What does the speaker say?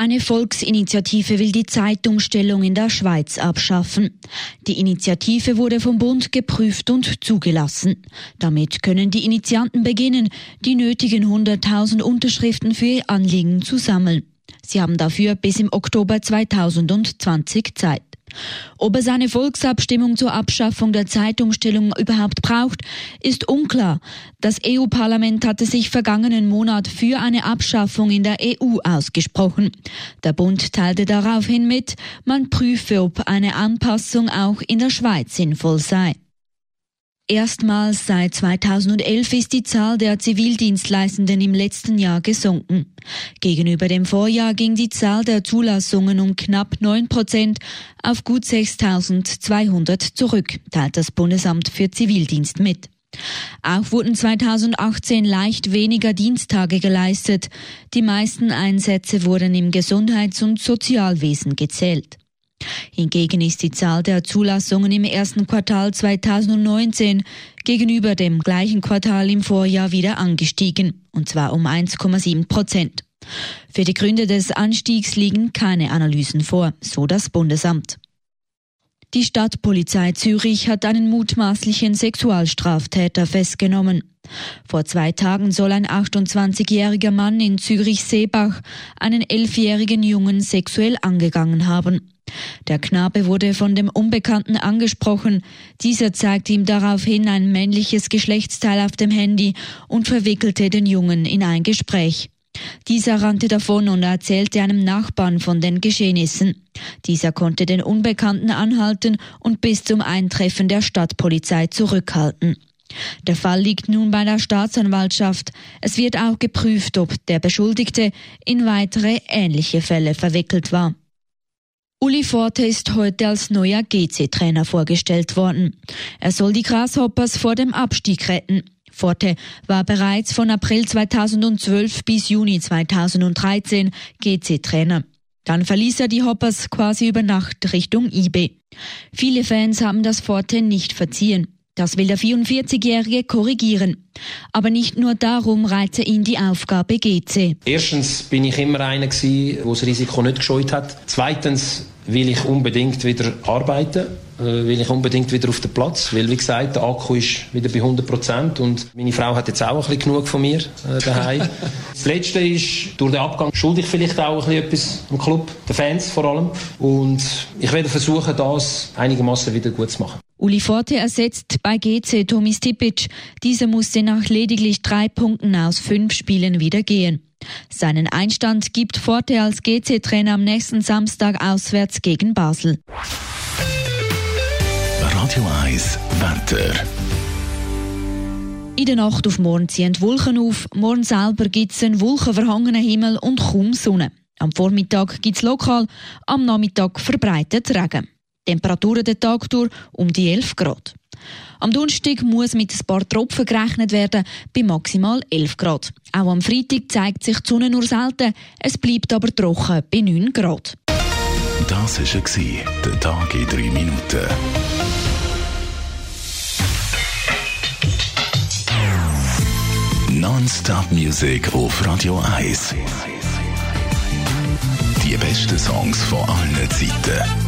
Eine Volksinitiative will die Zeitumstellung in der Schweiz abschaffen. Die Initiative wurde vom Bund geprüft und zugelassen. Damit können die Initianten beginnen, die nötigen 100.000 Unterschriften für ihr Anliegen zu sammeln. Sie haben dafür bis im Oktober 2020 Zeit. Ob es eine Volksabstimmung zur Abschaffung der Zeitumstellung überhaupt braucht, ist unklar. Das EU-Parlament hatte sich vergangenen Monat für eine Abschaffung in der EU ausgesprochen. Der Bund teilte daraufhin mit, man prüfe, ob eine Anpassung auch in der Schweiz sinnvoll sei. Erstmals seit 2011 ist die Zahl der Zivildienstleistenden im letzten Jahr gesunken. Gegenüber dem Vorjahr ging die Zahl der Zulassungen um knapp 9 Prozent auf gut 6.200 zurück, teilt das Bundesamt für Zivildienst mit. Auch wurden 2018 leicht weniger Diensttage geleistet. Die meisten Einsätze wurden im Gesundheits- und Sozialwesen gezählt. Hingegen ist die Zahl der Zulassungen im ersten Quartal 2019 gegenüber dem gleichen Quartal im Vorjahr wieder angestiegen, und zwar um 1,7 Prozent. Für die Gründe des Anstiegs liegen keine Analysen vor, so das Bundesamt. Die Stadtpolizei Zürich hat einen mutmaßlichen Sexualstraftäter festgenommen. Vor zwei Tagen soll ein 28-jähriger Mann in Zürich-Seebach einen elfjährigen Jungen sexuell angegangen haben. Der Knabe wurde von dem Unbekannten angesprochen. Dieser zeigte ihm daraufhin ein männliches Geschlechtsteil auf dem Handy und verwickelte den Jungen in ein Gespräch. Dieser rannte davon und erzählte einem Nachbarn von den Geschehnissen. Dieser konnte den Unbekannten anhalten und bis zum Eintreffen der Stadtpolizei zurückhalten. Der Fall liegt nun bei der Staatsanwaltschaft. Es wird auch geprüft, ob der Beschuldigte in weitere ähnliche Fälle verwickelt war. Uli Forte ist heute als neuer GC-Trainer vorgestellt worden. Er soll die Grasshoppers vor dem Abstieg retten. Forte war bereits von April 2012 bis Juni 2013 GC-Trainer. Dann verließ er die Hoppers quasi über Nacht Richtung IB. Viele Fans haben das Forte nicht verziehen. Das will der 44-Jährige korrigieren. Aber nicht nur darum reize ihn die Aufgabe GC. Erstens bin ich immer einer der das Risiko nicht gescheut hat. Zweitens will ich unbedingt wieder arbeiten, äh, will ich unbedingt wieder auf den Platz, weil wie gesagt, der Akku ist wieder bei 100 Prozent und meine Frau hat jetzt auch ein bisschen genug von mir äh, daheim. das Letzte ist, durch den Abgang schulde ich vielleicht auch ein bisschen etwas am Club, den Fans vor allem und ich werde versuchen, das einigermaßen wieder gut zu machen. Uli Forte ersetzt bei GC Tomi Stipic. Dieser musste nach lediglich drei Punkten aus fünf Spielen wieder gehen. Seinen Einstand gibt Forte als GC-Trainer am nächsten Samstag auswärts gegen Basel. Radio 1 Wetter. In der Nacht auf morgen ziehen Wolken auf. Morgen selber gibt es einen wolkenverhangenen Himmel und kaum Sonne. Am Vormittag gibt es lokal, am Nachmittag verbreitet Regen. Temperaturen den Tag durch um die 11 Grad. Am Donnerstag muss mit ein paar Tropfen gerechnet werden, bei maximal 11 Grad. Auch am Freitag zeigt sich die Sonne nur selten, es bleibt aber trocken bei 9 Grad. Das war der Tag in 3 Minuten. Non-Stop Music auf Radio 1. Die besten Songs von allen Zeiten.